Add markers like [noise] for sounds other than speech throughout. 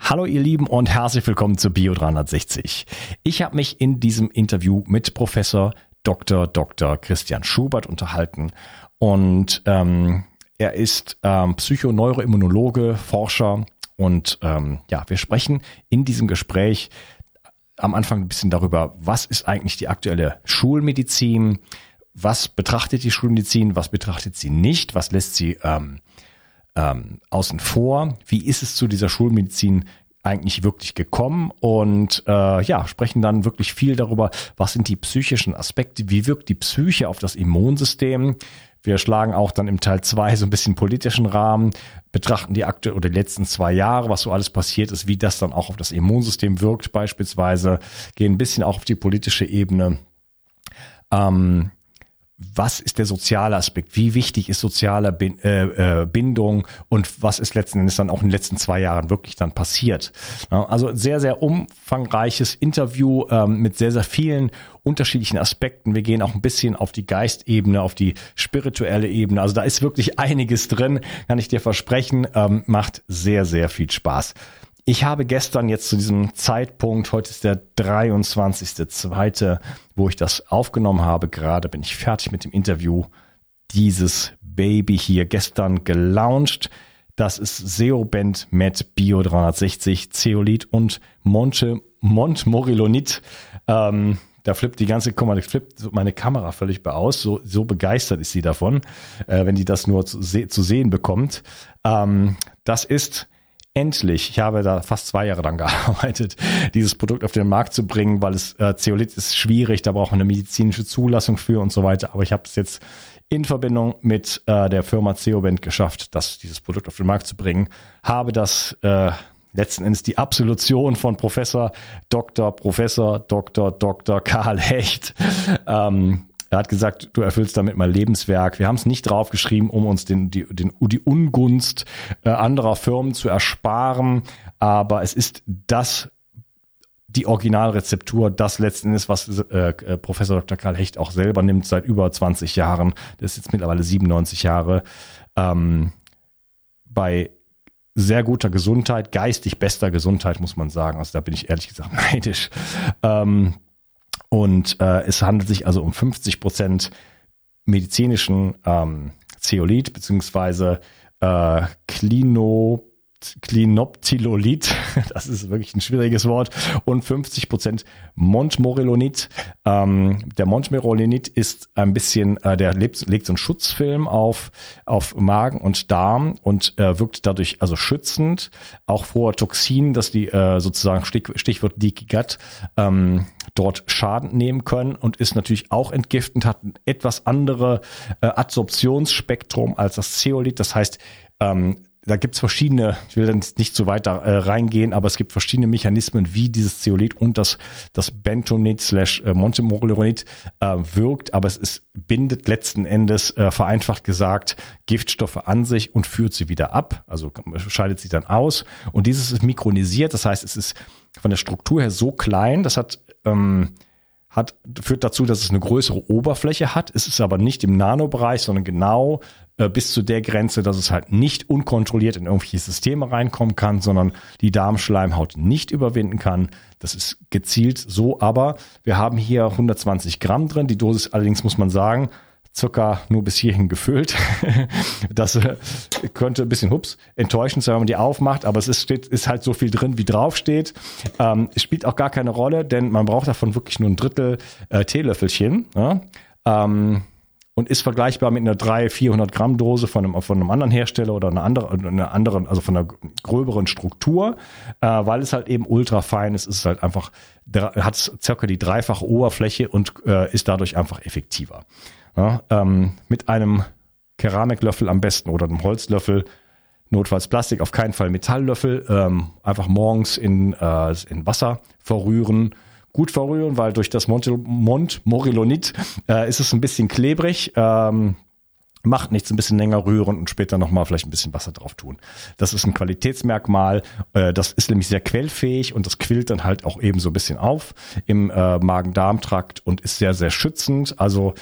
Hallo ihr Lieben und herzlich willkommen zu Bio 360. Ich habe mich in diesem Interview mit Professor Dr. Dr. Christian Schubert unterhalten und ähm, er ist ähm, Psychoneuroimmunologe, Forscher und ähm, ja, wir sprechen in diesem Gespräch am Anfang ein bisschen darüber, was ist eigentlich die aktuelle Schulmedizin, was betrachtet die Schulmedizin, was betrachtet sie nicht, was lässt sie ähm, ähm, außen vor. Wie ist es zu dieser Schulmedizin eigentlich wirklich gekommen und äh, ja, sprechen dann wirklich viel darüber, was sind die psychischen Aspekte, wie wirkt die Psyche auf das Immunsystem. Wir schlagen auch dann im Teil zwei so ein bisschen politischen Rahmen, betrachten die aktuell oder die letzten zwei Jahre, was so alles passiert ist, wie das dann auch auf das Immunsystem wirkt beispielsweise, gehen ein bisschen auch auf die politische Ebene. Ähm, was ist der soziale Aspekt? Wie wichtig ist soziale äh, äh, Bindung und was ist letzten Endes dann auch in den letzten zwei Jahren wirklich dann passiert? Also sehr, sehr umfangreiches Interview ähm, mit sehr, sehr vielen unterschiedlichen Aspekten. Wir gehen auch ein bisschen auf die Geistebene, auf die spirituelle Ebene. Also da ist wirklich einiges drin, kann ich dir versprechen. Ähm, macht sehr, sehr viel Spaß. Ich habe gestern jetzt zu diesem Zeitpunkt, heute ist der 23.2., wo ich das aufgenommen habe, gerade bin ich fertig mit dem Interview, dieses Baby hier gestern gelauncht. Das ist Seoband Met Bio 360, Zeolit und Monte, Montmorillonit. Ähm, da flippt die ganze, guck mal, flippt meine Kamera völlig aus. So, so begeistert ist sie davon, äh, wenn die das nur zu, zu sehen bekommt. Ähm, das ist endlich, ich habe da fast zwei Jahre dran [laughs] gearbeitet, dieses Produkt auf den Markt zu bringen, weil es äh, Zeolit ist schwierig, da braucht man eine medizinische Zulassung für und so weiter. Aber ich habe es jetzt in Verbindung mit äh, der Firma Ceoband geschafft, das, dieses Produkt auf den Markt zu bringen. Habe das äh, letzten Endes die Absolution von Professor Dr. Professor Dr. Dr. Karl Hecht ähm, er hat gesagt, du erfüllst damit mein Lebenswerk. Wir haben es nicht draufgeschrieben, um uns den, die, den, die Ungunst äh, anderer Firmen zu ersparen, aber es ist das die Originalrezeptur, das letzten Endes, was äh, äh Professor Dr. Karl Hecht auch selber nimmt seit über 20 Jahren. Das ist jetzt mittlerweile 97 Jahre. Ähm, bei sehr guter Gesundheit, geistig bester Gesundheit, muss man sagen. Also da bin ich ehrlich gesagt [laughs] neidisch. Ähm, und äh, es handelt sich also um 50 Prozent medizinischen ähm, Zeolit beziehungsweise äh, Klino Klinoptilolid, [laughs] das ist wirklich ein schwieriges Wort, und 50 Prozent Montmorillonit. Ähm, der Montmorillonit ist ein bisschen, äh, der lebt, legt so einen Schutzfilm auf, auf Magen und Darm und äh, wirkt dadurch also schützend, auch vor Toxinen, dass die äh, sozusagen Stich, Stichwort Leaky Gut ähm, dort Schaden nehmen können und ist natürlich auch entgiftend, hat ein etwas andere äh, Adsorptionsspektrum als das Zeolit. Das heißt, ähm, da gibt's verschiedene, ich will dann nicht zu weit da äh, reingehen, aber es gibt verschiedene Mechanismen, wie dieses Zeolit und das, das Bentonit slash äh, Montemorillonit äh, wirkt, aber es ist, bindet letzten Endes, äh, vereinfacht gesagt, Giftstoffe an sich und führt sie wieder ab, also scheidet sie dann aus. Und dieses ist mikronisiert, das heißt, es ist von der Struktur her so klein, das hat ähm, hat, führt dazu, dass es eine größere Oberfläche hat. Es ist aber nicht im Nanobereich, sondern genau äh, bis zu der Grenze, dass es halt nicht unkontrolliert in irgendwelche Systeme reinkommen kann, sondern die Darmschleimhaut nicht überwinden kann. Das ist gezielt so, aber wir haben hier 120 Gramm drin. Die Dosis allerdings muss man sagen, circa nur bis hierhin gefüllt. [laughs] das äh, könnte ein bisschen hups enttäuschend sein, wenn man die aufmacht, aber es ist, steht, ist halt so viel drin, wie drauf steht. Ähm, spielt auch gar keine Rolle, denn man braucht davon wirklich nur ein Drittel äh, Teelöffelchen. Ja? Ähm, und ist vergleichbar mit einer 300, 400 Gramm Dose von einem, von einem anderen Hersteller oder einer anderen, einer anderen, also von einer gröberen Struktur, äh, weil es halt eben ultra fein ist, ist halt einfach, hat circa die dreifache Oberfläche und äh, ist dadurch einfach effektiver. Ja, ähm, mit einem Keramiklöffel am besten oder einem Holzlöffel, notfalls Plastik, auf keinen Fall Metalllöffel, ähm, einfach morgens in, äh, in Wasser verrühren gut verrühren, weil durch das Mont, Mont Morillonit äh, ist es ein bisschen klebrig. Ähm, macht nichts, ein bisschen länger rühren und später nochmal vielleicht ein bisschen Wasser drauf tun. Das ist ein Qualitätsmerkmal. Äh, das ist nämlich sehr quellfähig und das quillt dann halt auch eben so ein bisschen auf im äh, Magen-Darm-Trakt und ist sehr, sehr schützend. Also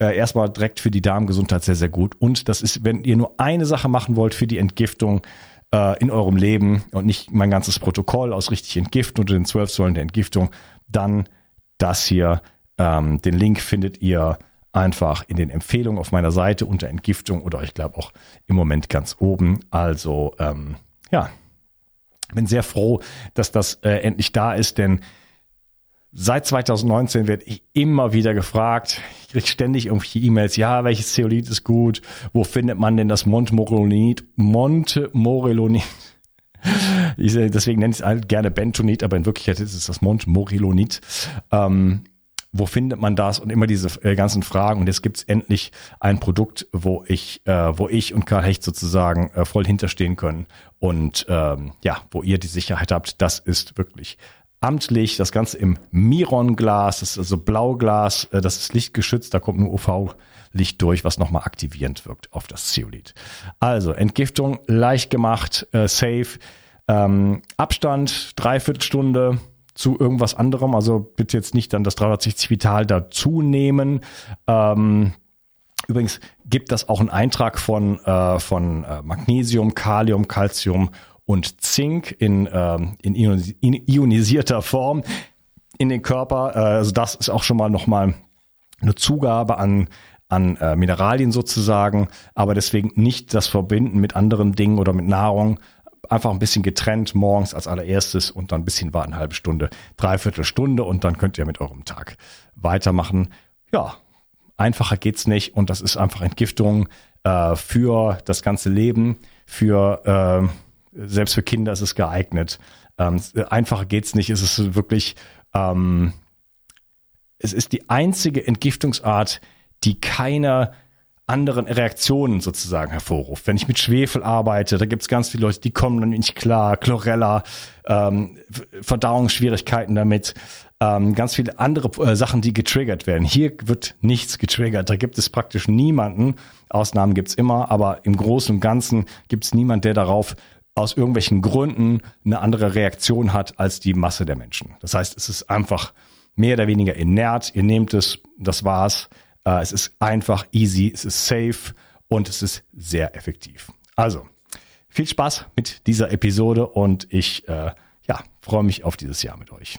äh, erstmal direkt für die Darmgesundheit sehr, sehr gut. Und das ist, wenn ihr nur eine Sache machen wollt für die Entgiftung, äh, in eurem Leben und nicht mein ganzes Protokoll aus richtig entgiften unter den zwölf Säulen der Entgiftung, dann das hier. Ähm, den Link findet ihr einfach in den Empfehlungen auf meiner Seite unter Entgiftung oder ich glaube auch im Moment ganz oben. Also ähm, ja, bin sehr froh, dass das äh, endlich da ist, denn seit 2019 werde ich immer wieder gefragt. Ich kriege ständig irgendwelche E-Mails. Ja, welches Zeolit ist gut? Wo findet man denn das Montmorillonit? Montmorillonit. [laughs] Ich, deswegen nenne ich es halt gerne Bentonit, aber in Wirklichkeit ist es das Montmorillonit. Ähm, wo findet man das und immer diese äh, ganzen Fragen. Und jetzt gibt es endlich ein Produkt, wo ich, äh, wo ich und Karl Hecht sozusagen äh, voll hinterstehen können und ähm, ja, wo ihr die Sicherheit habt, das ist wirklich amtlich, das Ganze im Miron-Glas, das ist also Blauglas, äh, das ist lichtgeschützt, da kommt nur UV-Licht durch, was nochmal aktivierend wirkt auf das Zeolit. Also Entgiftung leicht gemacht, äh, safe, ähm, Abstand, dreiviertel Stunde, zu irgendwas anderem. Also bitte jetzt nicht dann das 360 Vital dazu nehmen. Ähm, übrigens gibt das auch einen Eintrag von, äh, von äh, Magnesium, Kalium, Calcium und Zink in, ähm, in ionisierter Form in den Körper. Äh, also das ist auch schon mal nochmal eine Zugabe an an äh, Mineralien sozusagen, aber deswegen nicht das Verbinden mit anderen Dingen oder mit Nahrung, einfach ein bisschen getrennt morgens als allererstes und dann ein bisschen warten, eine halbe Stunde, dreiviertel Stunde und dann könnt ihr mit eurem Tag weitermachen. Ja, einfacher geht's nicht und das ist einfach Entgiftung äh, für das ganze Leben, für äh, selbst für Kinder ist es geeignet. Ähm, einfacher geht's nicht, es ist wirklich ähm, es ist die einzige Entgiftungsart, die keine anderen Reaktionen sozusagen hervorruft. Wenn ich mit Schwefel arbeite, da gibt es ganz viele Leute, die kommen dann nicht klar, Chlorella, ähm, Verdauungsschwierigkeiten damit, ähm, ganz viele andere äh, Sachen, die getriggert werden. Hier wird nichts getriggert, da gibt es praktisch niemanden, Ausnahmen gibt's immer, aber im Großen und Ganzen gibt's niemand, der darauf aus irgendwelchen Gründen eine andere Reaktion hat als die Masse der Menschen. Das heißt, es ist einfach mehr oder weniger inert, ihr nehmt es, das war's äh, es ist einfach, easy, es ist safe und es ist sehr effektiv. Also, viel Spaß mit dieser Episode und ich äh, ja, freue mich auf dieses Jahr mit euch.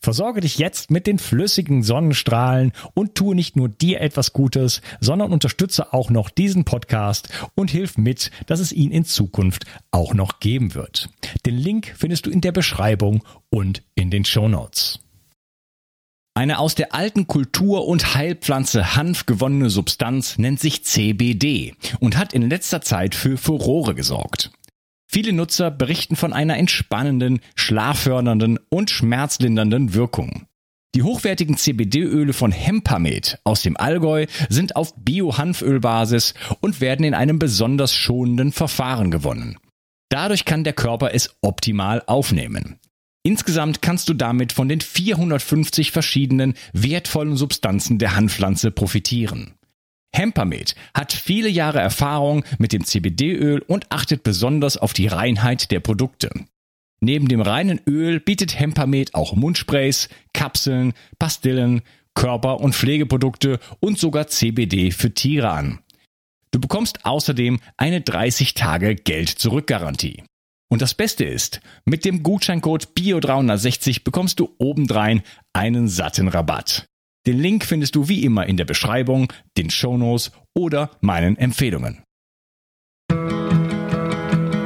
versorge dich jetzt mit den flüssigen Sonnenstrahlen und tue nicht nur dir etwas Gutes, sondern unterstütze auch noch diesen Podcast und hilf mit, dass es ihn in Zukunft auch noch geben wird. Den Link findest du in der Beschreibung und in den Show Notes. Eine aus der alten Kultur- und Heilpflanze Hanf gewonnene Substanz nennt sich CBD und hat in letzter Zeit für Furore gesorgt. Viele Nutzer berichten von einer entspannenden, schlaffördernden und schmerzlindernden Wirkung. Die hochwertigen CBD-Öle von Hempamed aus dem Allgäu sind auf Bio-Hanfölbasis und werden in einem besonders schonenden Verfahren gewonnen. Dadurch kann der Körper es optimal aufnehmen. Insgesamt kannst du damit von den 450 verschiedenen wertvollen Substanzen der Hanfpflanze profitieren. Hempermed hat viele Jahre Erfahrung mit dem CBD-Öl und achtet besonders auf die Reinheit der Produkte. Neben dem reinen Öl bietet Hempermed auch Mundsprays, Kapseln, Pastillen, Körper- und Pflegeprodukte und sogar CBD für Tiere an. Du bekommst außerdem eine 30 Tage Geld-Zurück-Garantie. Und das Beste ist, mit dem Gutscheincode BIO360 bekommst du obendrein einen satten Rabatt. Den Link findest du wie immer in der Beschreibung, den Shownotes oder meinen Empfehlungen.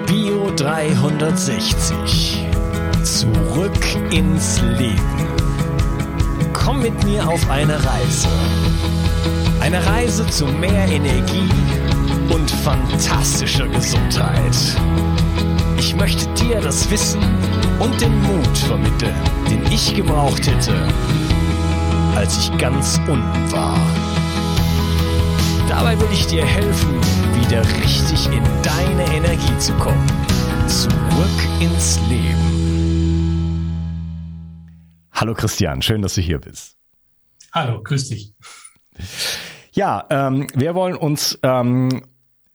Bio 360. Zurück ins Leben. Komm mit mir auf eine Reise. Eine Reise zu mehr Energie und fantastischer Gesundheit. Ich möchte dir das Wissen und den Mut vermitteln, den ich gebraucht hätte, als ich ganz unten war. Dabei will ich dir helfen, wieder richtig in deine Energie zu kommen. Zurück ins Leben. Hallo Christian, schön, dass du hier bist. Hallo, grüß dich. Ja, ähm, wir wollen uns ähm,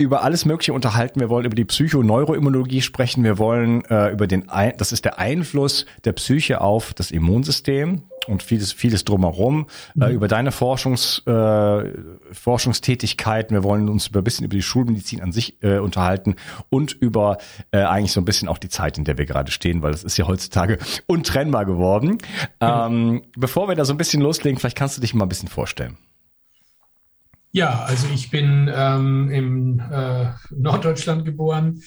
über alles Mögliche unterhalten. Wir wollen über die Psychoneuroimmunologie sprechen. Wir wollen äh, über den, Ein das ist der Einfluss der Psyche auf das Immunsystem und vieles, vieles drumherum. Mhm. Äh, über deine Forschungs, äh, Forschungstätigkeiten. Wir wollen uns über ein bisschen über die Schulmedizin an sich äh, unterhalten und über äh, eigentlich so ein bisschen auch die Zeit, in der wir gerade stehen, weil das ist ja heutzutage untrennbar geworden. Mhm. Ähm, bevor wir da so ein bisschen loslegen, vielleicht kannst du dich mal ein bisschen vorstellen. Ja, also ich bin ähm, im äh, Norddeutschland geboren,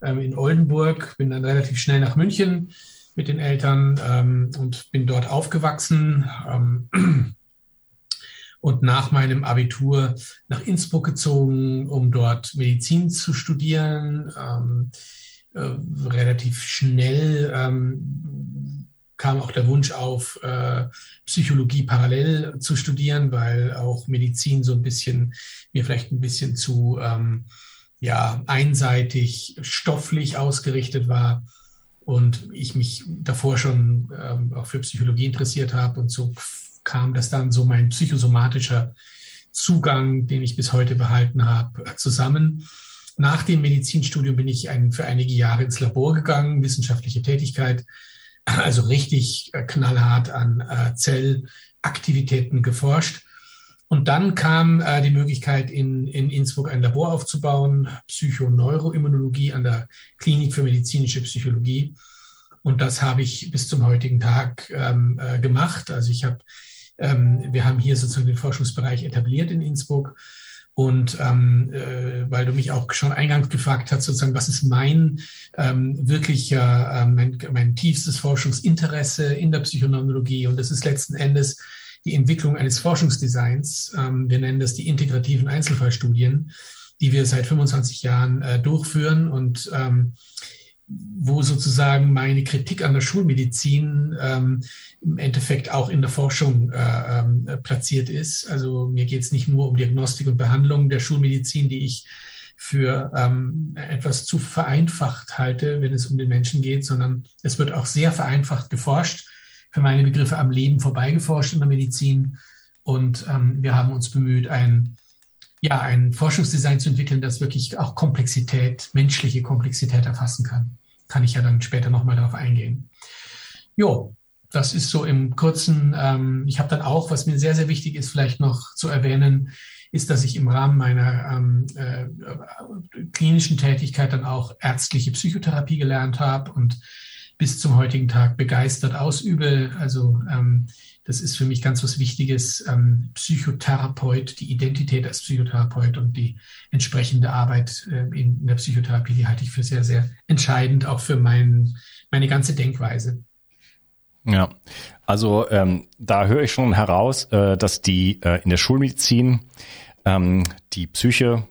ähm, in Oldenburg, bin dann relativ schnell nach München mit den Eltern ähm, und bin dort aufgewachsen. Ähm, und nach meinem Abitur nach Innsbruck gezogen, um dort Medizin zu studieren. Ähm, äh, relativ schnell ähm, kam auch der Wunsch auf, äh, Psychologie parallel zu studieren, weil auch Medizin so ein bisschen, mir vielleicht ein bisschen zu ähm, ja, einseitig stofflich ausgerichtet war und ich mich davor schon ähm, auch für Psychologie interessiert habe und so kam das dann so mein psychosomatischer Zugang, den ich bis heute behalten habe, zusammen. Nach dem Medizinstudium bin ich ein, für einige Jahre ins Labor gegangen, wissenschaftliche Tätigkeit also richtig äh, knallhart an äh, Zellaktivitäten geforscht. Und dann kam äh, die Möglichkeit, in, in Innsbruck ein Labor aufzubauen, Psychoneuroimmunologie an der Klinik für medizinische Psychologie. Und das habe ich bis zum heutigen Tag ähm, äh, gemacht. Also ich habe, ähm, wir haben hier sozusagen den Forschungsbereich etabliert in Innsbruck und ähm, äh, weil du mich auch schon eingangs gefragt hast, sozusagen, was ist mein ähm, wirklicher, äh, mein, mein tiefstes Forschungsinteresse in der Psychoneurologie? Und das ist letzten Endes die Entwicklung eines Forschungsdesigns. Ähm, wir nennen das die integrativen Einzelfallstudien, die wir seit 25 Jahren äh, durchführen und ähm, wo sozusagen meine Kritik an der Schulmedizin ähm, im Endeffekt auch in der Forschung äh, äh, platziert ist. Also mir geht es nicht nur um Diagnostik und Behandlung der Schulmedizin, die ich für ähm, etwas zu vereinfacht halte, wenn es um den Menschen geht, sondern es wird auch sehr vereinfacht geforscht, für meine Begriffe am Leben vorbeigeforscht in der Medizin. Und ähm, wir haben uns bemüht, ein, ja, ein Forschungsdesign zu entwickeln, das wirklich auch Komplexität, menschliche Komplexität erfassen kann kann ich ja dann später nochmal darauf eingehen. Jo, das ist so im kurzen. Ähm, ich habe dann auch, was mir sehr, sehr wichtig ist, vielleicht noch zu erwähnen, ist, dass ich im Rahmen meiner ähm, äh, klinischen Tätigkeit dann auch ärztliche Psychotherapie gelernt habe und bis zum heutigen Tag begeistert ausübe. Also ähm, das ist für mich ganz was Wichtiges. Ähm, Psychotherapeut, die Identität als Psychotherapeut und die entsprechende Arbeit äh, in der Psychotherapie, die halte ich für sehr, sehr entscheidend, auch für mein, meine ganze Denkweise. Ja, also ähm, da höre ich schon heraus, äh, dass die äh, in der Schulmedizin ähm, die Psyche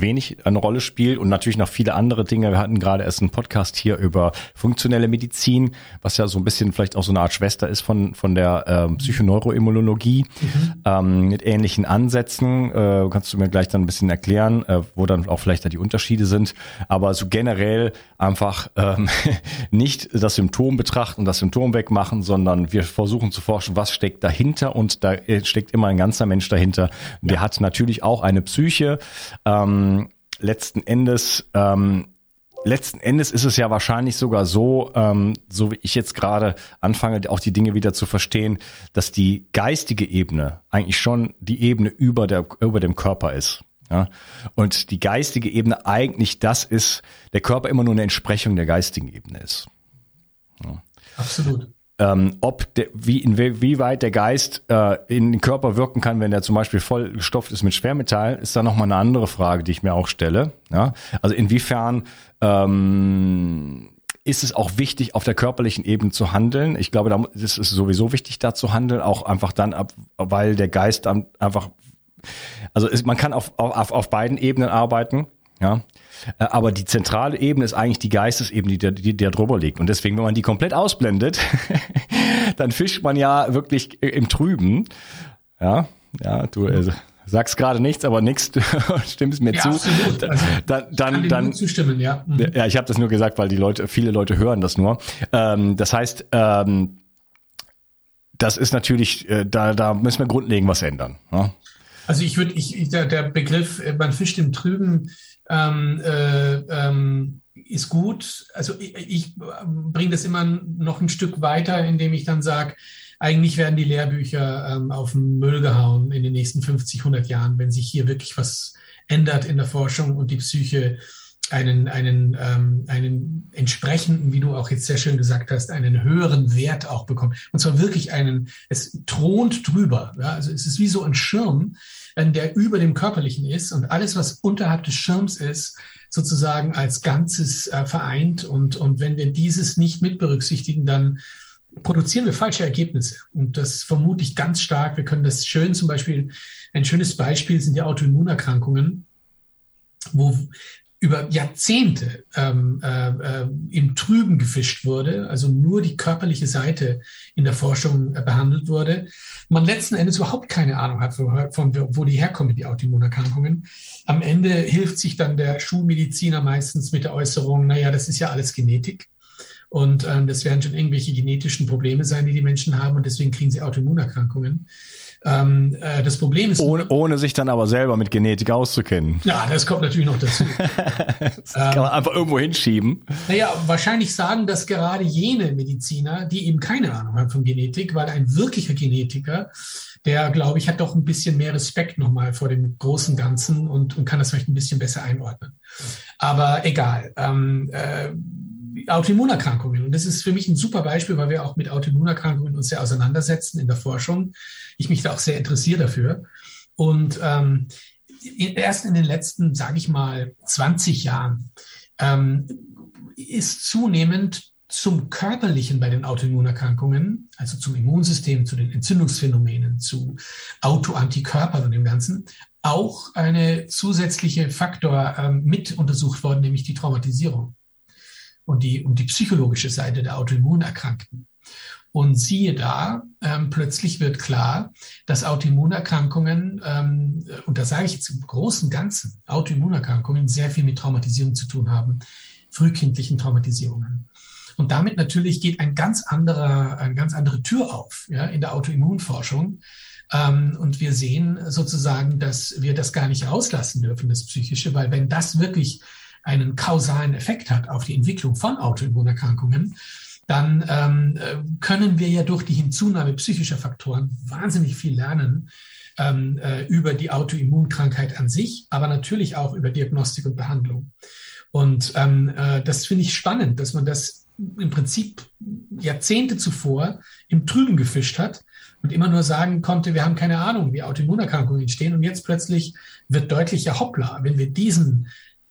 wenig eine Rolle spielt und natürlich noch viele andere Dinge. Wir hatten gerade erst einen Podcast hier über funktionelle Medizin, was ja so ein bisschen vielleicht auch so eine Art Schwester ist von, von der ähm, Psychoneuroimmunologie mhm. ähm, mit ähnlichen Ansätzen. Äh, kannst du mir gleich dann ein bisschen erklären, äh, wo dann auch vielleicht da die Unterschiede sind. Aber so generell einfach ähm, [laughs] nicht das Symptom betrachten, das Symptom wegmachen, sondern wir versuchen zu forschen, was steckt dahinter und da steckt immer ein ganzer Mensch dahinter. Der ja. hat natürlich auch eine Psyche. Ähm, letzten Endes ähm, letzten Endes ist es ja wahrscheinlich sogar so, ähm, so wie ich jetzt gerade anfange, auch die Dinge wieder zu verstehen, dass die geistige Ebene eigentlich schon die Ebene über der über dem Körper ist. Ja? Und die geistige Ebene eigentlich das ist, der Körper immer nur eine Entsprechung der geistigen Ebene ist. Ja. Absolut ähm, ob der, wie, weit der Geist äh, in den Körper wirken kann, wenn der zum Beispiel vollgestopft ist mit Schwermetallen, ist da nochmal eine andere Frage, die ich mir auch stelle. Ja? Also inwiefern ähm, ist es auch wichtig, auf der körperlichen Ebene zu handeln. Ich glaube, da ist es sowieso wichtig, da zu handeln, auch einfach dann, ab, weil der Geist dann einfach, also ist, man kann auf, auf, auf beiden Ebenen arbeiten. Ja, äh, aber die zentrale Ebene ist eigentlich die Geistesebene, die, die, die da drüber liegt. Und deswegen, wenn man die komplett ausblendet, [laughs] dann fischt man ja wirklich im Trüben. Ja, ja, du also, sagst gerade nichts, aber nichts, [laughs] stimmst mir ja, zu. Absolut. Also, dann, dann, dann zustimmen, ja. Mhm. Ja, ich habe das nur gesagt, weil die Leute, viele Leute hören das nur. Ähm, das heißt, ähm, das ist natürlich, äh, da, da müssen wir grundlegend was ändern. Ja? Also ich würde, ich, der, der Begriff, äh, man fischt im Trüben, ähm, äh, ähm, ist gut. Also ich, ich bringe das immer noch ein Stück weiter, indem ich dann sage, eigentlich werden die Lehrbücher ähm, auf den Müll gehauen in den nächsten 50, 100 Jahren, wenn sich hier wirklich was ändert in der Forschung und die Psyche einen, einen, ähm, einen entsprechenden, wie du auch jetzt sehr schön gesagt hast, einen höheren Wert auch bekommt. Und zwar wirklich einen, es thront drüber. Ja? Also es ist wie so ein Schirm, der über dem Körperlichen ist und alles, was unterhalb des Schirms ist, sozusagen als Ganzes äh, vereint. Und, und wenn wir dieses nicht mit berücksichtigen, dann produzieren wir falsche Ergebnisse. Und das vermute ich ganz stark. Wir können das schön zum Beispiel, ein schönes Beispiel sind die Autoimmunerkrankungen, wo über Jahrzehnte ähm, äh, äh, im Trüben gefischt wurde, also nur die körperliche Seite in der Forschung äh, behandelt wurde, man letzten Endes überhaupt keine Ahnung hat, von, von wo die herkommen, die Autoimmunerkrankungen. Am Ende hilft sich dann der Schulmediziner meistens mit der Äußerung, naja, das ist ja alles Genetik. Und ähm, das werden schon irgendwelche genetischen Probleme sein, die die Menschen haben und deswegen kriegen sie Autoimmunerkrankungen. Ähm, äh, das Problem ist. Ohne, ohne sich dann aber selber mit Genetik auszukennen. Ja, das kommt natürlich noch dazu. [laughs] das kann man einfach irgendwo hinschieben. Naja, wahrscheinlich sagen das gerade jene Mediziner, die eben keine Ahnung haben von Genetik, weil ein wirklicher Genetiker, der, glaube ich, hat doch ein bisschen mehr Respekt nochmal vor dem großen Ganzen und, und kann das vielleicht ein bisschen besser einordnen. Aber egal. Ähm, äh, Autoimmunerkrankungen. Und das ist für mich ein super Beispiel, weil wir auch mit Autoimmunerkrankungen uns sehr auseinandersetzen in der Forschung. Ich mich da auch sehr interessiere dafür. Und ähm, erst in den letzten, sage ich mal, 20 Jahren ähm, ist zunehmend zum Körperlichen bei den Autoimmunerkrankungen, also zum Immunsystem, zu den Entzündungsphänomenen, zu Autoantikörpern und dem Ganzen, auch eine zusätzliche Faktor ähm, mit untersucht worden, nämlich die Traumatisierung und die, und die psychologische Seite der Autoimmunerkrankten. Und siehe da, ähm, plötzlich wird klar, dass Autoimmunerkrankungen, ähm, und da sage ich jetzt im großen Ganzen, Autoimmunerkrankungen sehr viel mit Traumatisierung zu tun haben, frühkindlichen Traumatisierungen. Und damit natürlich geht ein ganz anderer, eine ganz andere Tür auf ja, in der Autoimmunforschung. Ähm, und wir sehen sozusagen, dass wir das gar nicht rauslassen dürfen, das Psychische, weil wenn das wirklich einen kausalen Effekt hat auf die Entwicklung von Autoimmunerkrankungen, dann ähm, äh, können wir ja durch die Hinzunahme psychischer Faktoren wahnsinnig viel lernen ähm, äh, über die Autoimmunkrankheit an sich, aber natürlich auch über Diagnostik und Behandlung. Und ähm, äh, das finde ich spannend, dass man das im Prinzip Jahrzehnte zuvor im Trüben gefischt hat und immer nur sagen konnte, wir haben keine Ahnung, wie Autoimmunerkrankungen entstehen. Und jetzt plötzlich wird deutlich, ja hoppla, wenn wir diesen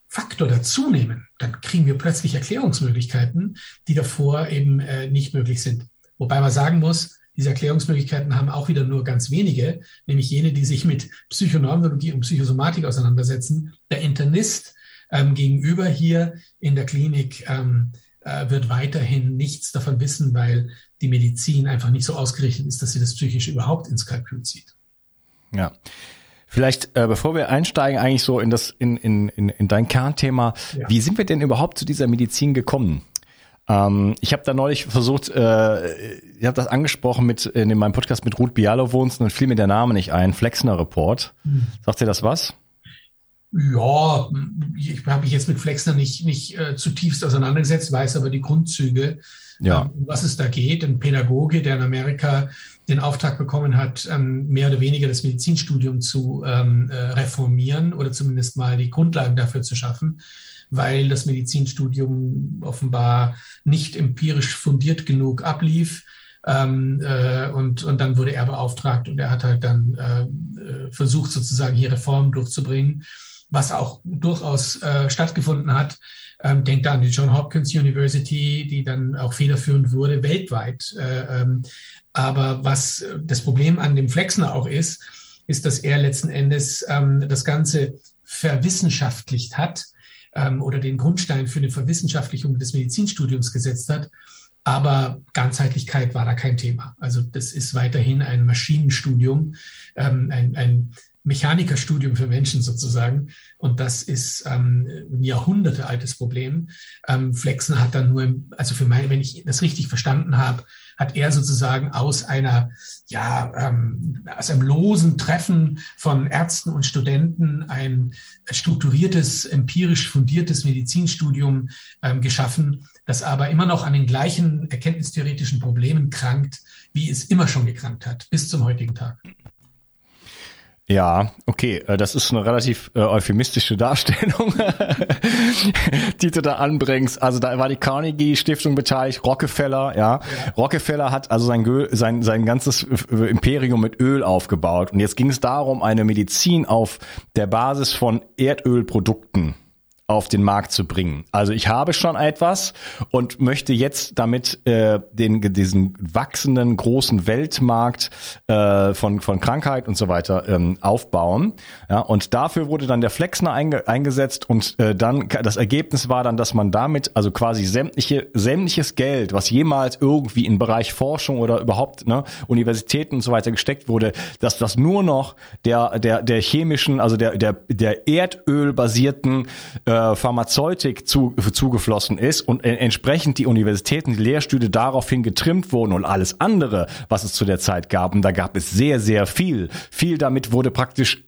Faktor dazu nehmen, dann kriegen wir plötzlich Erklärungsmöglichkeiten, die davor eben äh, nicht möglich sind. Wobei man sagen muss, Diese Erklärungsmöglichkeiten haben auch wieder nur ganz wenige, nämlich jene, die sich mit Psychoneurologie und Psychosomatik auseinandersetzen. Der Internist ähm, gegenüber hier in der Klinik ähm, äh, wird weiterhin nichts davon wissen, weil die Medizin einfach nicht so ausgerichtet ist, dass sie das psychisch überhaupt ins Kalkül zieht. Ja. Vielleicht, äh, bevor wir einsteigen, eigentlich so in das, in, in, in, in dein Kernthema, ja. wie sind wir denn überhaupt zu dieser Medizin gekommen? Ähm, ich habe da neulich versucht, äh, ich habe das angesprochen mit in meinem Podcast mit Ruth Bialowons und fiel mir der Name nicht ein, Flexner Report. Hm. Sagt dir das was? Ja, ich habe mich jetzt mit Flexner nicht, nicht äh, zutiefst auseinandergesetzt, weiß aber die Grundzüge, ja. ähm, um was es da geht. Ein Pädagoge, der in Amerika den Auftrag bekommen hat, ähm, mehr oder weniger das Medizinstudium zu ähm, äh, reformieren oder zumindest mal die Grundlagen dafür zu schaffen, weil das Medizinstudium offenbar nicht empirisch fundiert genug ablief. Ähm, äh, und, und dann wurde er beauftragt und er hat halt dann äh, versucht, sozusagen hier Reformen durchzubringen was auch durchaus stattgefunden hat. Ähm, denkt an die John Hopkins University, die dann auch federführend wurde weltweit. Aber was das Problem an dem Flexner auch ist, ist, dass er letzten Endes ähm, das Ganze verwissenschaftlicht hat ähm, oder den Grundstein für eine Verwissenschaftlichung des Medizinstudiums gesetzt hat. Aber Ganzheitlichkeit war da kein Thema. Also das ist weiterhin ein Maschinenstudium, ähm, ein, ein Mechanikerstudium für Menschen sozusagen. Und das ist ähm, ein Jahrhunderte altes Problem. Ähm, Flexner hat dann nur, also für mein, wenn ich das richtig verstanden habe, hat er sozusagen aus einer, ja, ähm, aus einem losen Treffen von Ärzten und Studenten ein strukturiertes, empirisch fundiertes Medizinstudium ähm, geschaffen, das aber immer noch an den gleichen erkenntnistheoretischen Problemen krankt, wie es immer schon gekrankt hat, bis zum heutigen Tag. Ja, okay, äh, das ist eine relativ äh, euphemistische Darstellung, [laughs] die du da anbringst. Also da war die Carnegie Stiftung beteiligt, Rockefeller, ja. ja. Rockefeller hat also sein, sein, sein ganzes Imperium mit Öl aufgebaut. Und jetzt ging es darum, eine Medizin auf der Basis von Erdölprodukten auf den Markt zu bringen. Also ich habe schon etwas und möchte jetzt damit äh, den diesen wachsenden großen Weltmarkt äh, von von Krankheit und so weiter ähm, aufbauen. Ja, und dafür wurde dann der Flexner einge eingesetzt und äh, dann das Ergebnis war dann, dass man damit also quasi sämtliche sämtliches Geld, was jemals irgendwie im Bereich Forschung oder überhaupt ne, Universitäten und so weiter gesteckt wurde, dass das nur noch der der der chemischen, also der der der erdölbasierten äh, äh, Pharmazeutik zu, zugeflossen ist und äh, entsprechend die Universitäten, die Lehrstühle daraufhin getrimmt wurden und alles andere, was es zu der Zeit gab, und da gab es sehr, sehr viel. Viel damit wurde praktisch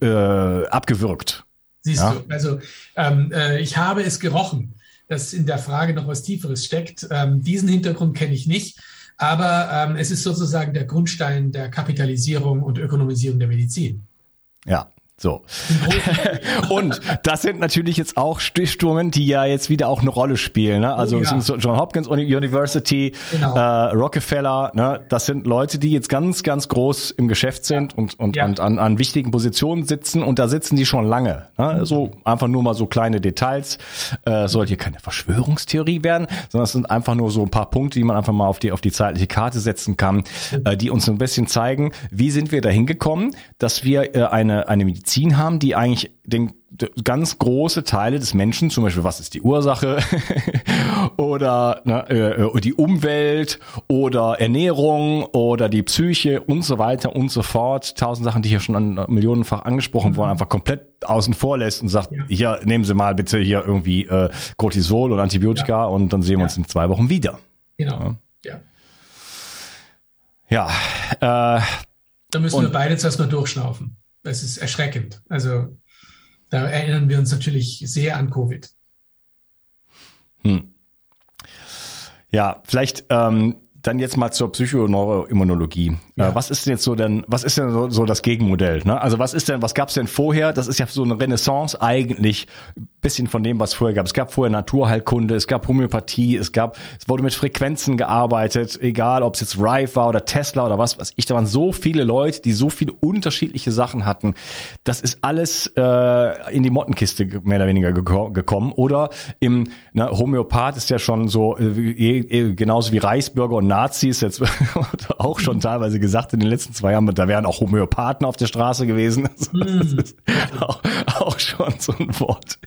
äh, abgewürgt. Siehst ja? du, also ähm, äh, ich habe es gerochen, dass in der Frage noch was Tieferes steckt. Ähm, diesen Hintergrund kenne ich nicht. Aber ähm, es ist sozusagen der Grundstein der Kapitalisierung und Ökonomisierung der Medizin. Ja, so. [laughs] und das sind natürlich jetzt auch Stiftungen, die ja jetzt wieder auch eine Rolle spielen. Ne? Also oh, ja. so John Hopkins University, genau. äh, Rockefeller, ne? das sind Leute, die jetzt ganz, ganz groß im Geschäft sind ja. und, und, ja. und an, an wichtigen Positionen sitzen und da sitzen die schon lange. Ne? So einfach nur mal so kleine Details. Äh, soll hier keine Verschwörungstheorie werden, sondern es sind einfach nur so ein paar Punkte, die man einfach mal auf die, auf die zeitliche Karte setzen kann, äh, die uns ein bisschen zeigen, wie sind wir dahin gekommen, dass wir äh, eine, eine Medizin Medizin haben, die eigentlich den ganz große Teile des Menschen, zum Beispiel was ist die Ursache [laughs] oder ne, äh, die Umwelt oder Ernährung oder die Psyche und so weiter und so fort, tausend Sachen, die hier schon an, millionenfach angesprochen mhm. wurden, einfach komplett außen vor lässt und sagt, ja. hier nehmen Sie mal bitte hier irgendwie äh, Cortisol und Antibiotika ja. und dann sehen wir ja. uns in zwei Wochen wieder. Genau. Ja. Ja. Äh, da müssen und, wir beide zuerst mal durchschnaufen es ist erschreckend. Also da erinnern wir uns natürlich sehr an Covid. Hm. Ja, vielleicht ähm, dann jetzt mal zur Psychoneuroimmunologie. Ja. Äh, was ist denn jetzt so denn, was ist denn so, so das Gegenmodell? Ne? Also was ist denn, was gab's denn vorher? Das ist ja so eine Renaissance eigentlich, bisschen von dem, was vorher gab. Es gab vorher Naturheilkunde, es gab Homöopathie, es gab, es wurde mit Frequenzen gearbeitet, egal ob es jetzt Rife war oder Tesla oder was was ich. Da waren so viele Leute, die so viele unterschiedliche Sachen hatten. Das ist alles äh, in die Mottenkiste mehr oder weniger geko gekommen. Oder im ne, Homöopath ist ja schon so äh, genauso wie Reisbürger und Nazis jetzt [laughs] auch schon teilweise gesagt in den letzten zwei Jahren, da wären auch Homöopathen auf der Straße gewesen. [laughs] Das ist auch, auch schon so ein Wort.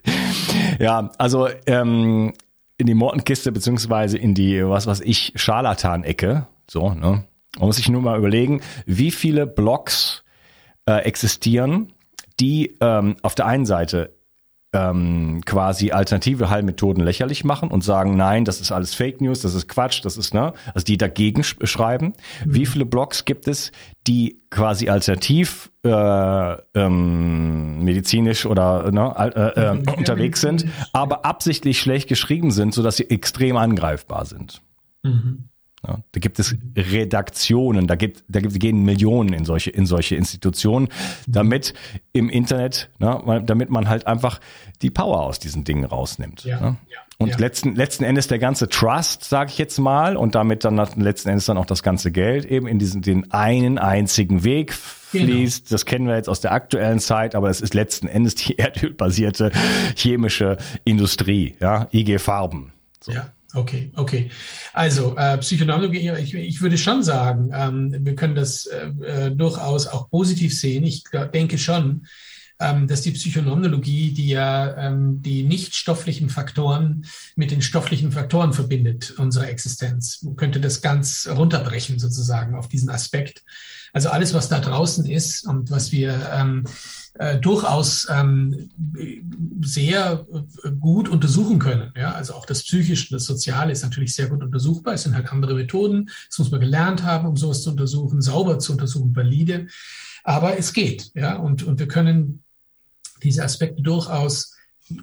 Ja, also ähm, in die Mortenkiste beziehungsweise in die, was was ich, Scharlatan-Ecke. So, ne? Man muss sich nur mal überlegen, wie viele Blogs äh, existieren, die ähm, auf der einen Seite ähm, quasi alternative Heilmethoden lächerlich machen und sagen, nein, das ist alles Fake News, das ist Quatsch, das ist, ne, also die dagegen sch schreiben. Mhm. Wie viele Blogs gibt es, die quasi alternativ äh, ähm, medizinisch oder ne, äh, äh, [laughs] unterwegs sind, aber absichtlich schlecht geschrieben sind, sodass sie extrem angreifbar sind? Mhm. Ja, da gibt es Redaktionen, da gibt, da gibt, gehen Millionen in solche, in solche Institutionen, damit im Internet, ne, damit man halt einfach die Power aus diesen Dingen rausnimmt. Ja, ne? ja, und letzten, letzten Endes der ganze Trust, sage ich jetzt mal, und damit dann letzten Endes dann auch das ganze Geld eben in diesen, den einen einzigen Weg fließt. Genau. Das kennen wir jetzt aus der aktuellen Zeit, aber es ist letzten Endes die [laughs] erdölbasierte chemische Industrie, ja, IG Farben. So. Ja. Okay, okay. Also äh, Psychoneurologie, ich, ich würde schon sagen, ähm, wir können das äh, äh, durchaus auch positiv sehen. Ich denke schon, dass die Psychoneurologie, die ja ähm, die nicht stofflichen Faktoren mit den stofflichen Faktoren verbindet, unsere Existenz, man könnte das ganz runterbrechen sozusagen auf diesen Aspekt. Also alles, was da draußen ist und was wir ähm, äh, durchaus ähm, sehr gut untersuchen können. Ja, also auch das Psychische, das Soziale ist natürlich sehr gut untersuchbar. Es sind halt andere Methoden. Das muss man gelernt haben, um sowas zu untersuchen, sauber zu untersuchen, valide. Aber es geht. Ja, und, und wir können diese Aspekte durchaus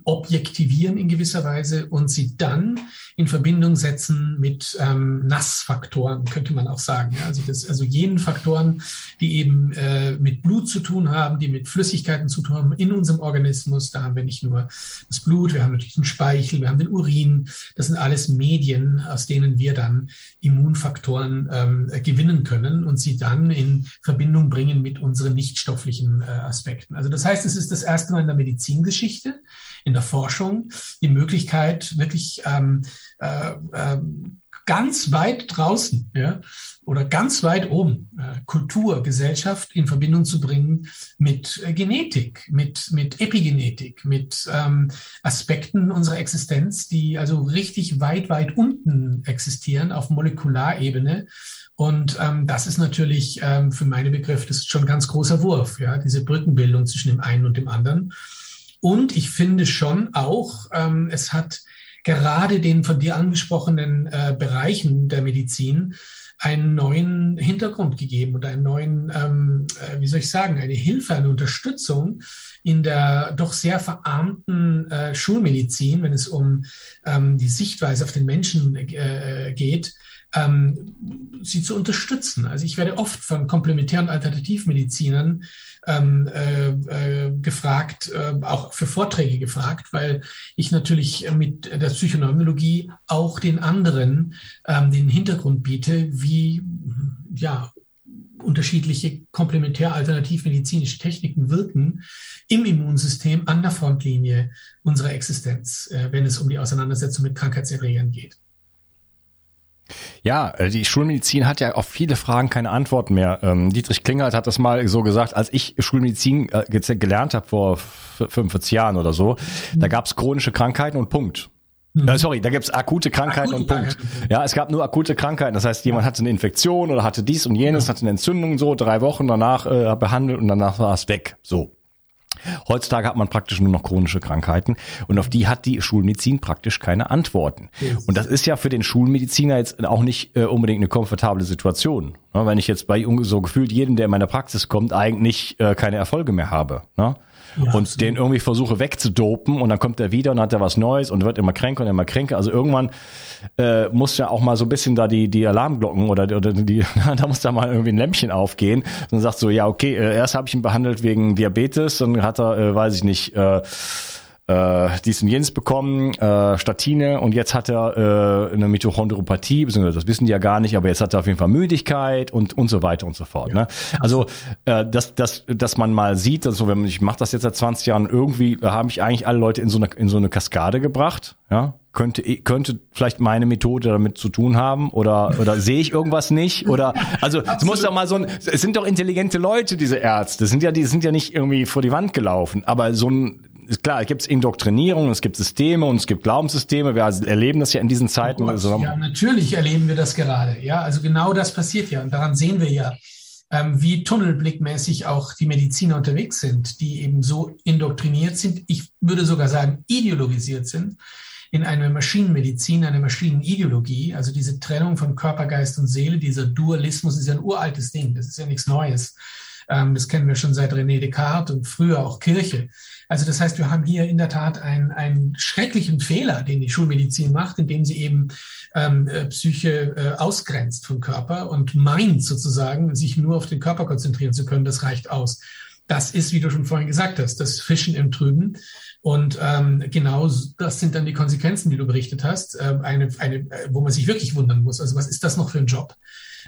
objektivieren in gewisser Weise und sie dann in Verbindung setzen mit ähm, Nassfaktoren, könnte man auch sagen. Also, das, also jenen Faktoren, die eben äh, mit Blut zu tun haben, die mit Flüssigkeiten zu tun haben in unserem Organismus. Da haben wir nicht nur das Blut, wir haben natürlich den Speichel, wir haben den Urin. Das sind alles Medien, aus denen wir dann Immunfaktoren ähm, gewinnen können und sie dann in Verbindung bringen mit unseren nichtstofflichen äh, Aspekten. Also das heißt, es ist das erste Mal in der Medizingeschichte, in der Forschung die Möglichkeit, wirklich ähm, äh, äh, ganz weit draußen ja, oder ganz weit oben äh, Kultur, Gesellschaft in Verbindung zu bringen mit äh, Genetik, mit, mit Epigenetik, mit ähm, Aspekten unserer Existenz, die also richtig weit, weit unten existieren auf Molekularebene. Und ähm, das ist natürlich ähm, für meine Begriffe, das ist schon ein ganz großer Wurf, ja, diese Brückenbildung zwischen dem einen und dem anderen. Und ich finde schon auch, ähm, es hat gerade den von dir angesprochenen äh, Bereichen der Medizin einen neuen Hintergrund gegeben und einen neuen, ähm, äh, wie soll ich sagen, eine Hilfe, eine Unterstützung in der doch sehr verarmten äh, Schulmedizin, wenn es um ähm, die Sichtweise auf den Menschen äh, geht, ähm, sie zu unterstützen. Also ich werde oft von komplementären Alternativmedizinern ähm, äh, äh, gefragt, äh, auch für Vorträge gefragt, weil ich natürlich mit der Psychoneurologie auch den anderen ähm, den Hintergrund biete, wie ja unterschiedliche komplementär alternativmedizinische Techniken wirken im Immunsystem an der Frontlinie unserer Existenz, äh, wenn es um die Auseinandersetzung mit Krankheitserregern geht. Ja, äh, die Schulmedizin hat ja auf viele Fragen keine Antworten mehr. Ähm, Dietrich Klingert hat das mal so gesagt, als ich Schulmedizin äh, gelernt habe vor 45 Jahren oder so, da gab es chronische Krankheiten und Punkt. Mhm. Äh, sorry, da gibt es akute Krankheiten akute und Punkt. Ja, es gab nur akute Krankheiten. Das heißt, jemand hatte eine Infektion oder hatte dies und jenes, hatte eine Entzündung so, drei Wochen danach äh, behandelt und danach war es weg. So. Heutzutage hat man praktisch nur noch chronische Krankheiten und auf die hat die Schulmedizin praktisch keine Antworten. Und das ist ja für den Schulmediziner jetzt auch nicht äh, unbedingt eine komfortable Situation. Ne? Wenn ich jetzt bei so gefühlt jedem, der in meine Praxis kommt, eigentlich äh, keine Erfolge mehr habe. Ne? Ja, und absolut. den irgendwie versuche wegzudopen und dann kommt er wieder und hat er was Neues und wird immer kränker und immer kränker. Also irgendwann äh, muss ja auch mal so ein bisschen da die, die Alarmglocken oder, oder die, [laughs] da muss da mal irgendwie ein Lämpchen aufgehen und sagt so, ja, okay, äh, erst habe ich ihn behandelt wegen Diabetes, dann hat er, äh, weiß ich nicht, äh, äh, dies und jenes bekommen, äh, Statine und jetzt hat er äh, eine Mitochondriopathie, beziehungsweise das wissen die ja gar nicht, aber jetzt hat er auf jeden Fall Müdigkeit und und so weiter und so fort. Ja. Ne? Also äh, dass, dass, dass man mal sieht, also wenn man, ich mache das jetzt seit 20 Jahren, irgendwie habe ich eigentlich alle Leute in so eine, in so eine Kaskade gebracht, ja, könnte könnte vielleicht meine Methode damit zu tun haben oder oder sehe ich irgendwas nicht oder also es muss doch mal so ein es sind doch intelligente Leute diese Ärzte sind ja die sind ja nicht irgendwie vor die Wand gelaufen aber so ein klar, es gibt Indoktrinierung, es gibt Systeme und es gibt Glaubenssysteme. Wir erleben das ja in diesen Zeiten. Oh ja, natürlich erleben wir das gerade. Ja, also genau das passiert ja. Und daran sehen wir ja, ähm, wie tunnelblickmäßig auch die Mediziner unterwegs sind, die eben so indoktriniert sind. Ich würde sogar sagen, ideologisiert sind in eine Maschinenmedizin, eine Maschinenideologie. Also diese Trennung von Körper, Geist und Seele, dieser Dualismus ist ja ein uraltes Ding. Das ist ja nichts Neues. Ähm, das kennen wir schon seit René Descartes und früher auch Kirche. Also das heißt, wir haben hier in der Tat einen, einen schrecklichen Fehler, den die Schulmedizin macht, indem sie eben ähm, äh, Psyche äh, ausgrenzt vom Körper und meint sozusagen, sich nur auf den Körper konzentrieren zu können. Das reicht aus. Das ist, wie du schon vorhin gesagt hast, das Fischen im Trüben. Und ähm, genau das sind dann die Konsequenzen, die du berichtet hast, äh, eine, eine, wo man sich wirklich wundern muss. Also was ist das noch für ein Job?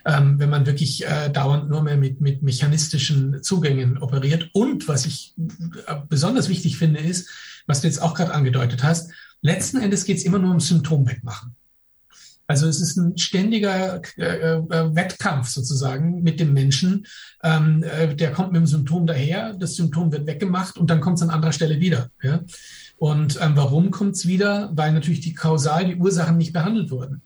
ähm, wenn man wirklich äh, dauernd nur mehr mit, mit mechanistischen Zugängen operiert. Und was ich äh, besonders wichtig finde, ist, was du jetzt auch gerade angedeutet hast, letzten Endes geht es immer nur um Symptom wegmachen. Also es ist ein ständiger äh, äh, Wettkampf sozusagen mit dem Menschen. Ähm, äh, der kommt mit dem Symptom daher, das Symptom wird weggemacht und dann kommt es an anderer Stelle wieder. Ja? Und ähm, warum kommt es wieder? Weil natürlich die kausal, die Ursachen nicht behandelt wurden.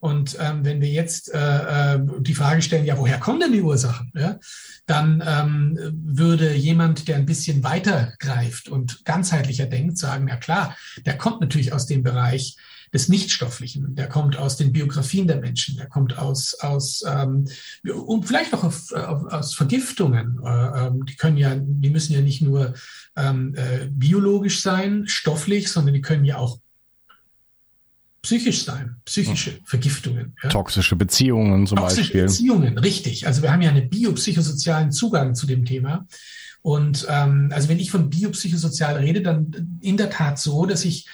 Und ähm, wenn wir jetzt äh, äh, die Frage stellen, ja, woher kommen denn die Ursachen? Ja, dann ähm, würde jemand, der ein bisschen weiter greift und ganzheitlicher denkt, sagen, ja klar, der kommt natürlich aus dem Bereich des Nichtstofflichen, der kommt aus den Biografien der Menschen, der kommt aus, aus ähm, und vielleicht auch auf, auf, aus Vergiftungen. Äh, ähm, die können ja, die müssen ja nicht nur ähm, äh, biologisch sein, stofflich, sondern die können ja auch psychisch sein, psychische Vergiftungen. Ja. Toxische Beziehungen zum Toxische Beispiel. Beziehungen, richtig. Also wir haben ja einen biopsychosozialen Zugang zu dem Thema. Und ähm, also wenn ich von biopsychosozial rede, dann in der Tat so, dass ich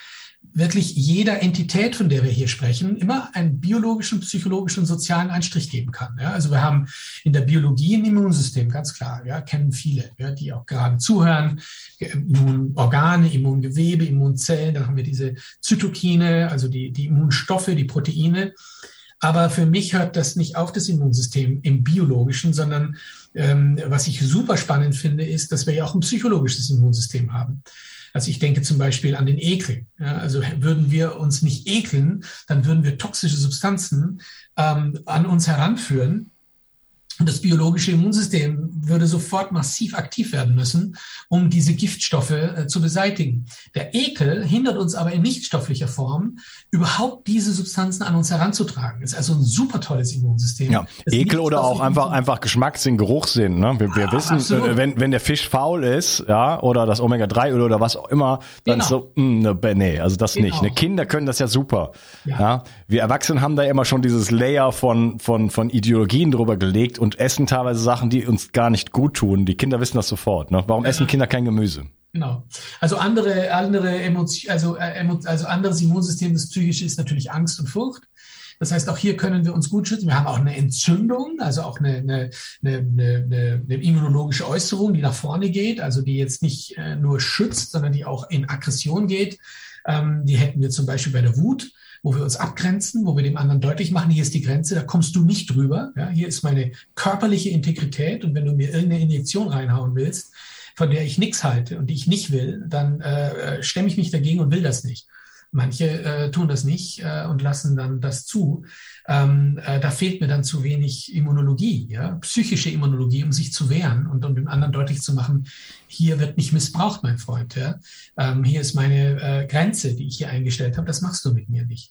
wirklich jeder Entität, von der wir hier sprechen, immer einen biologischen, psychologischen und sozialen Anstrich geben kann. Ja, also wir haben in der Biologie ein Immunsystem, ganz klar, ja, kennen viele, ja, die auch gerade zuhören, Immunorgane, Immungewebe, Immunzellen, dann haben wir diese Zytokine, also die, die Immunstoffe, die Proteine. Aber für mich hört das nicht auf das Immunsystem im biologischen, sondern ähm, was ich super spannend finde, ist, dass wir ja auch ein psychologisches Immunsystem haben. Also ich denke zum Beispiel an den Ekel. Ja, also würden wir uns nicht ekeln, dann würden wir toxische Substanzen ähm, an uns heranführen, das biologische Immunsystem würde sofort massiv aktiv werden müssen, um diese Giftstoffe äh, zu beseitigen. Der Ekel hindert uns aber in nichtstofflicher Form, überhaupt diese Substanzen an uns heranzutragen. Das ist also ein super tolles Immunsystem. Ja, Ekel oder auch einfach, einfach Geschmackssinn, Geruchssinn. Ne? Wir, wir ah, wissen, absolut. wenn, wenn der Fisch faul ist, ja, oder das Omega-3 oder, oder was auch immer, dann genau. so, mh, hm, ne, nee, also das genau. nicht. Ne, Kinder können das ja super. Ja. ja. Wir Erwachsenen haben da immer schon dieses Layer von, von, von Ideologien drüber gelegt und essen teilweise Sachen, die uns gar nicht gut tun. Die Kinder wissen das sofort. Ne? Warum essen Kinder kein Gemüse? Genau. Also andere, andere Emotion, also, äh, also anderes Immunsystem, das psychische ist natürlich Angst und Furcht. Das heißt, auch hier können wir uns gut schützen. Wir haben auch eine Entzündung, also auch eine, eine, eine, eine, eine immunologische Äußerung, die nach vorne geht, also die jetzt nicht äh, nur schützt, sondern die auch in Aggression geht. Ähm, die hätten wir zum Beispiel bei der Wut wo wir uns abgrenzen, wo wir dem anderen deutlich machen, hier ist die Grenze, da kommst du nicht drüber. Ja, hier ist meine körperliche Integrität und wenn du mir irgendeine Injektion reinhauen willst, von der ich nichts halte und die ich nicht will, dann äh, stemme ich mich dagegen und will das nicht. Manche äh, tun das nicht äh, und lassen dann das zu. Ähm, äh, da fehlt mir dann zu wenig Immunologie, ja? psychische Immunologie, um sich zu wehren und um dem anderen deutlich zu machen, hier wird nicht missbraucht, mein Freund. Ja? Ähm, hier ist meine äh, Grenze, die ich hier eingestellt habe, das machst du mit mir nicht.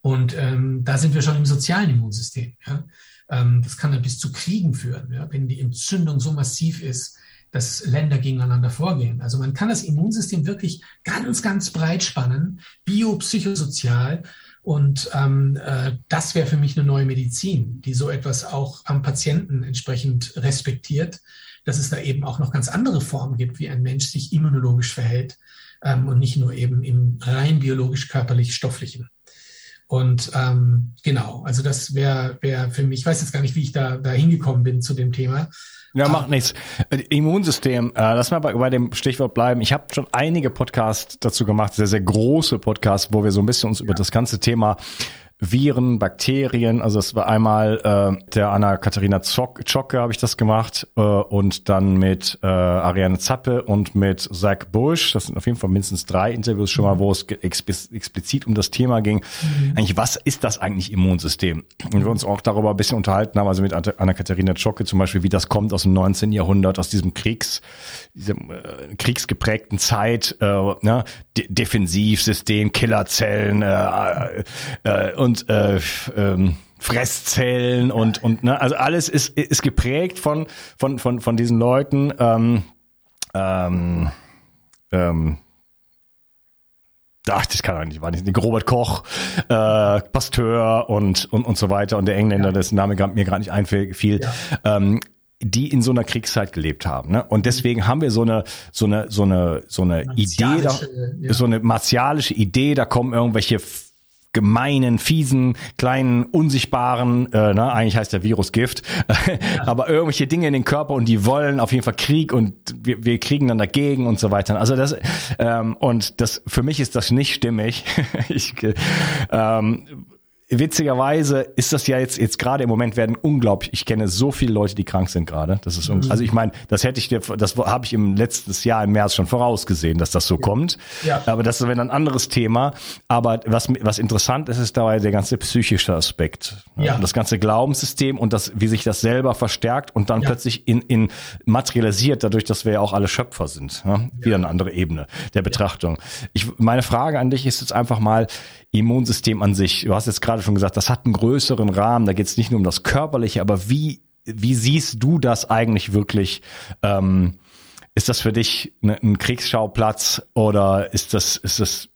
Und ähm, da sind wir schon im sozialen Immunsystem. Ja? Ähm, das kann dann bis zu Kriegen führen, ja? wenn die Entzündung so massiv ist, dass Länder gegeneinander vorgehen. Also man kann das Immunsystem wirklich ganz, ganz breit spannen, biopsychosozial. Und ähm, äh, das wäre für mich eine neue Medizin, die so etwas auch am Patienten entsprechend respektiert, dass es da eben auch noch ganz andere Formen gibt, wie ein Mensch sich immunologisch verhält. ähm, und nicht nur eben im rein biologisch-körperlich-stofflichen. Und ähm, genau, also das wäre wär für mich, ich weiß jetzt gar nicht, wie ich da, da hingekommen bin zu dem Thema. Ja, macht nichts. Immunsystem, äh, lass mal bei, bei dem Stichwort bleiben. Ich habe schon einige Podcasts dazu gemacht, sehr, sehr große Podcasts, wo wir so ein bisschen uns über das ganze Thema Viren, Bakterien. Also es war einmal äh, der Anna-Katharina Zocke habe ich das gemacht äh, und dann mit äh, Ariane Zappe und mit Zach Bush. Das sind auf jeden Fall mindestens drei Interviews schon mal, wo es explizit um das Thema ging. Mhm. Eigentlich, was ist das eigentlich Immunsystem? Und wir uns auch darüber ein bisschen unterhalten haben, also mit Anna-Katharina Zocke zum Beispiel, wie das kommt aus dem 19. Jahrhundert, aus diesem Kriegs, diesem äh, kriegsgeprägten Zeit, äh, ne? De Defensivsystem, Killerzellen äh, äh, und äh, ähm, Fresszellen und und ne, also alles ist ist geprägt von von von von diesen Leuten. Ähm, ähm, ähm, ach, das kann eigentlich war nicht, Robert Koch, äh, Pasteur und, und, und so weiter. Und der Engländer, ja. dessen Name mir gerade nicht einfiel, ja. ähm, die in so einer Kriegszeit gelebt haben. Ne? Und deswegen haben wir so eine, so eine, so eine, so eine Idee, da, ja. so eine martialische Idee, da kommen irgendwelche gemeinen, fiesen, kleinen, unsichtbaren, äh, ne, eigentlich heißt der Virus Gift, [laughs] aber irgendwelche Dinge in den Körper und die wollen auf jeden Fall Krieg und wir, wir kriegen dann dagegen und so weiter. Also das ähm, und das für mich ist das nicht stimmig. [laughs] ich, ähm, witzigerweise ist das ja jetzt jetzt gerade im Moment werden unglaublich. Ich kenne so viele Leute, die krank sind gerade. Das ist mhm. also ich meine, das hätte ich dir, das habe ich im letzten Jahr im März schon vorausgesehen, dass das so ja. kommt. Ja. Aber das ist ein anderes Thema. Aber was was interessant ist, ist dabei der ganze psychische Aspekt, ja. das ganze Glaubenssystem und das, wie sich das selber verstärkt und dann ja. plötzlich in in materialisiert, dadurch, dass wir ja auch alle Schöpfer sind. Ne? Wieder eine andere Ebene der Betrachtung. Ich meine Frage an dich ist jetzt einfach mal Immunsystem an sich. Du hast jetzt gerade schon gesagt, das hat einen größeren Rahmen. Da geht es nicht nur um das Körperliche, aber wie, wie siehst du das eigentlich wirklich? Ähm, ist das für dich ne, ein Kriegsschauplatz oder ist das, ist das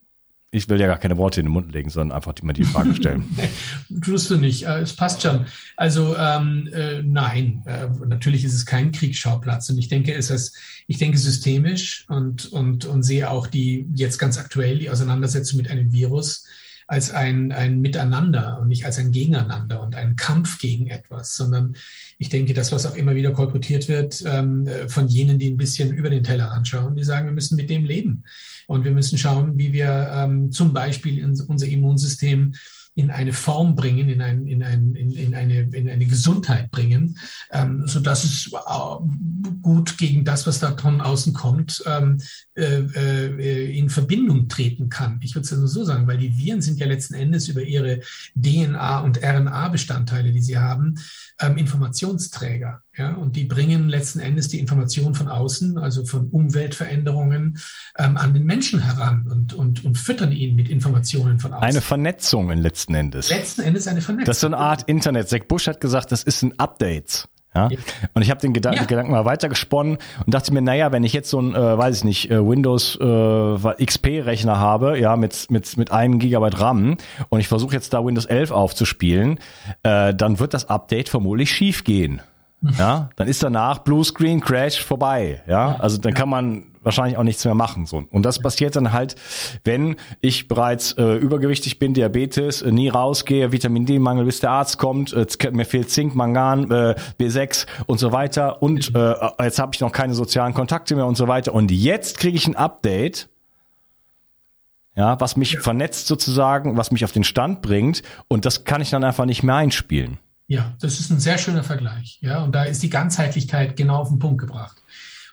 ich will ja gar keine Worte in den Mund legen, sondern einfach immer die Frage stellen. [laughs] tust du nicht. Äh, es passt schon. Also ähm, äh, nein, äh, natürlich ist es kein Kriegsschauplatz. Und ich denke, es ist, ich denke systemisch und, und, und sehe auch die jetzt ganz aktuell die Auseinandersetzung mit einem Virus als ein, ein Miteinander und nicht als ein Gegeneinander und ein Kampf gegen etwas, sondern ich denke, das, was auch immer wieder kolportiert wird ähm, von jenen, die ein bisschen über den Teller anschauen, die sagen, wir müssen mit dem leben. Und wir müssen schauen, wie wir ähm, zum Beispiel unser Immunsystem in eine Form bringen, in, ein, in, ein, in, in, eine, in eine Gesundheit bringen, ähm, sodass es äh, gut gegen das, was da von außen kommt, ähm, äh, äh, in Verbindung treten kann. Ich würde es ja nur so sagen, weil die Viren sind ja letzten Endes über ihre DNA- und RNA-Bestandteile, die sie haben, ähm, Informationsträger. Ja, und die bringen letzten Endes die Information von außen, also von Umweltveränderungen, ähm, an den Menschen heran und, und, und füttern ihn mit Informationen von außen. Eine Vernetzung in letzten Endes. Letzten Endes eine Vernetzung. Das ist so eine Art Internet. Zack Bush hat gesagt, das ist ein Update. Ja? ja. Und ich habe den Gedan ja. Gedanken mal weitergesponnen und dachte mir, naja, wenn ich jetzt so ein, äh, weiß ich nicht, äh, Windows äh, XP-Rechner habe, ja, mit, mit, mit einem Gigabyte RAM und ich versuche jetzt da Windows 11 aufzuspielen, äh, dann wird das Update vermutlich schief gehen. Ja, dann ist danach Bluescreen Crash vorbei. Ja, also dann kann man wahrscheinlich auch nichts mehr machen. So. Und das passiert dann halt, wenn ich bereits äh, übergewichtig bin, Diabetes, äh, nie rausgehe, Vitamin D-Mangel, bis der Arzt kommt, äh, mir fehlt Zink, Mangan, äh, B6 und so weiter. Und äh, jetzt habe ich noch keine sozialen Kontakte mehr und so weiter. Und jetzt kriege ich ein Update, ja, was mich vernetzt sozusagen, was mich auf den Stand bringt. Und das kann ich dann einfach nicht mehr einspielen. Ja, das ist ein sehr schöner Vergleich. Ja, und da ist die Ganzheitlichkeit genau auf den Punkt gebracht.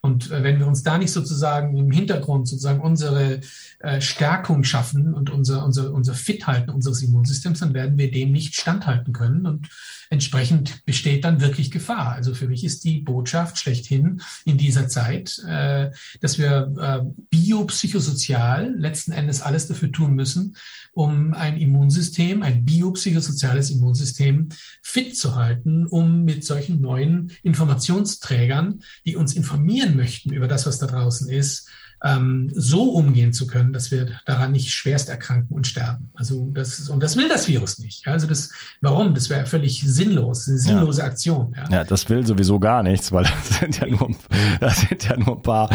Und äh, wenn wir uns da nicht sozusagen im Hintergrund sozusagen unsere äh, Stärkung schaffen und unser, unser, unser Fithalten unseres Immunsystems, dann werden wir dem nicht standhalten können. Und entsprechend besteht dann wirklich Gefahr. Also für mich ist die Botschaft schlechthin in dieser Zeit, äh, dass wir äh, biopsychosozial letzten Endes alles dafür tun müssen, um ein Immunsystem, ein biopsychosoziales Immunsystem fit zu halten, um mit solchen neuen Informationsträgern, die uns informieren möchten über das, was da draußen ist, ähm, so umgehen zu können, dass wir daran nicht schwerst erkranken und sterben. Also das ist, und das will das Virus nicht. Also das, warum? Das wäre völlig sinnlos, eine sinnlose ja. Aktion. Ja. ja. das will sowieso gar nichts, weil das sind ja nur, [laughs] das sind ja nur ein paar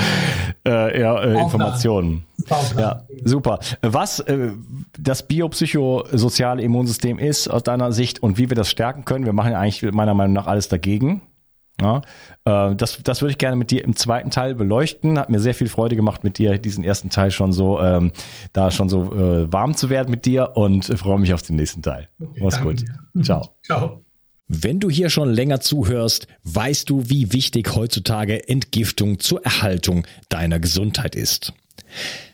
äh, ja, äh, Informationen. Ja, super. Was äh, das biopsychosoziale Immunsystem ist aus deiner Sicht und wie wir das stärken können, wir machen ja eigentlich meiner Meinung nach alles dagegen. Ja, äh, das, das würde ich gerne mit dir im zweiten Teil beleuchten. Hat mir sehr viel Freude gemacht, mit dir diesen ersten Teil schon so, ähm, da schon so äh, warm zu werden mit dir und freue mich auf den nächsten Teil. Okay, Mach's gut. Dir. Ciao. Ciao. Wenn du hier schon länger zuhörst, weißt du, wie wichtig heutzutage Entgiftung zur Erhaltung deiner Gesundheit ist.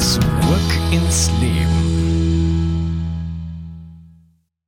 Zurück ins Leben.